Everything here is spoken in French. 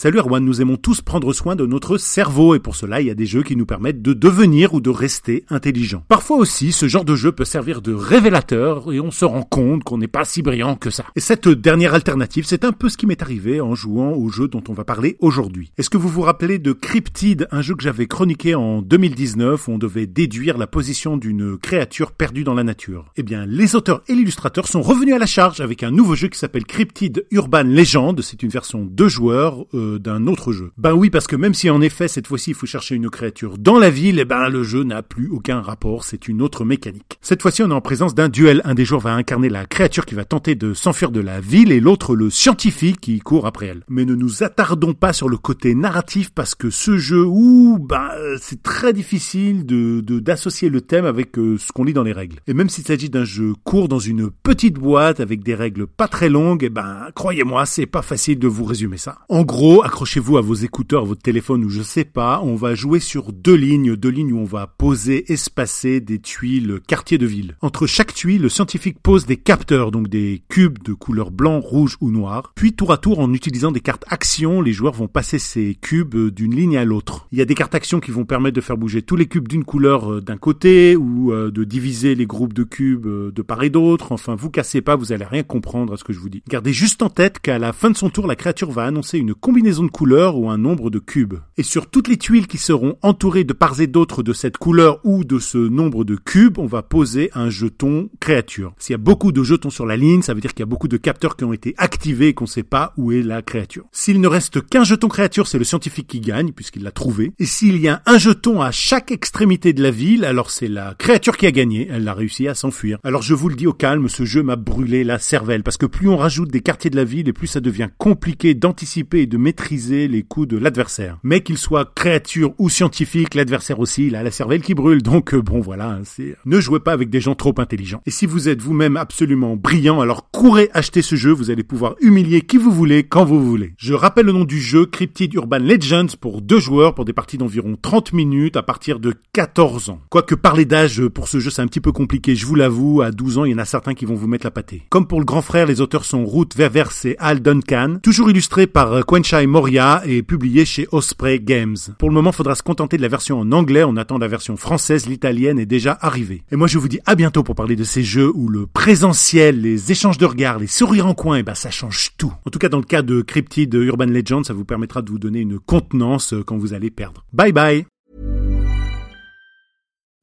Salut Erwan, nous aimons tous prendre soin de notre cerveau et pour cela il y a des jeux qui nous permettent de devenir ou de rester intelligents. Parfois aussi ce genre de jeu peut servir de révélateur et on se rend compte qu'on n'est pas si brillant que ça. Et cette dernière alternative c'est un peu ce qui m'est arrivé en jouant au jeu dont on va parler aujourd'hui. Est-ce que vous vous rappelez de Cryptid, un jeu que j'avais chroniqué en 2019 où on devait déduire la position d'une créature perdue dans la nature? Eh bien les auteurs et l'illustrateur sont revenus à la charge avec un nouveau jeu qui s'appelle Cryptid Urban Legend, c'est une version deux joueurs. Euh, d'un autre jeu. Ben oui, parce que même si en effet cette fois-ci il faut chercher une créature dans la ville, eh ben le jeu n'a plus aucun rapport, c'est une autre mécanique. Cette fois-ci on est en présence d'un duel, un des joueurs va incarner la créature qui va tenter de s'enfuir de la ville et l'autre le scientifique qui court après elle. Mais ne nous attardons pas sur le côté narratif parce que ce jeu, ouh, ben c'est très difficile de d'associer le thème avec euh, ce qu'on lit dans les règles. Et même s'il s'agit d'un jeu court dans une petite boîte avec des règles pas très longues, eh ben croyez-moi, c'est pas facile de vous résumer ça. En gros, accrochez-vous à vos écouteurs, à votre téléphone ou je sais pas, on va jouer sur deux lignes, deux lignes où on va poser, espacer des tuiles quartier de ville. Entre chaque tuile, le scientifique pose des capteurs, donc des cubes de couleur blanc, rouge ou noir. Puis tour à tour, en utilisant des cartes actions, les joueurs vont passer ces cubes d'une ligne à l'autre. Il y a des cartes actions qui vont permettre de faire bouger tous les cubes d'une couleur euh, d'un côté ou euh, de diviser les groupes de cubes euh, de part et d'autre. Enfin, vous cassez pas, vous allez rien comprendre à ce que je vous dis. Gardez juste en tête qu'à la fin de son tour, la créature va annoncer une combinaison de couleurs ou un nombre de cubes. Et sur toutes les tuiles qui seront entourées de parts et d'autres de cette couleur ou de ce nombre de cubes, on va poser un jeton créature. S'il y a beaucoup de jetons sur la ligne, ça veut dire qu'il y a beaucoup de capteurs qui ont été activés et qu'on ne sait pas où est la créature. S'il ne reste qu'un jeton créature, c'est le scientifique qui gagne puisqu'il l'a trouvé. Et s'il y a un jeton à chaque extrémité de la ville, alors c'est la créature qui a gagné. Elle a réussi à s'enfuir. Alors je vous le dis au calme, ce jeu m'a brûlé la cervelle parce que plus on rajoute des quartiers de la ville et plus ça devient compliqué d'anticiper et de maîtriser les coups de l'adversaire. Mais qu'il soit créature ou scientifique, l'adversaire aussi, il a la cervelle qui brûle. Donc euh, bon voilà, hein, c'est ne jouez pas avec des gens trop intelligents. Et si vous êtes vous-même absolument brillant, alors courez acheter ce jeu, vous allez pouvoir humilier qui vous voulez quand vous voulez. Je rappelle le nom du jeu, Cryptid Urban Legends pour deux joueurs pour des parties d'environ 30 minutes à partir de 14 ans. Quoique parler d'âge pour ce jeu c'est un petit peu compliqué, je vous l'avoue, à 12 ans il y en a certains qui vont vous mettre la pâtée. Comme pour le grand frère, les auteurs sont Ruth Ververs et Al Duncan, toujours illustré par euh, Moria et publié chez Osprey Games. Pour le moment, faudra se contenter de la version en anglais, on attend la version française, l'italienne est déjà arrivée. Et moi je vous dis à bientôt pour parler de ces jeux où le présentiel, les échanges de regards, les sourires en coin, et eh ben ça change tout. En tout cas dans le cas de Cryptid Urban Legend, ça vous permettra de vous donner une contenance euh, quand vous allez perdre. Bye bye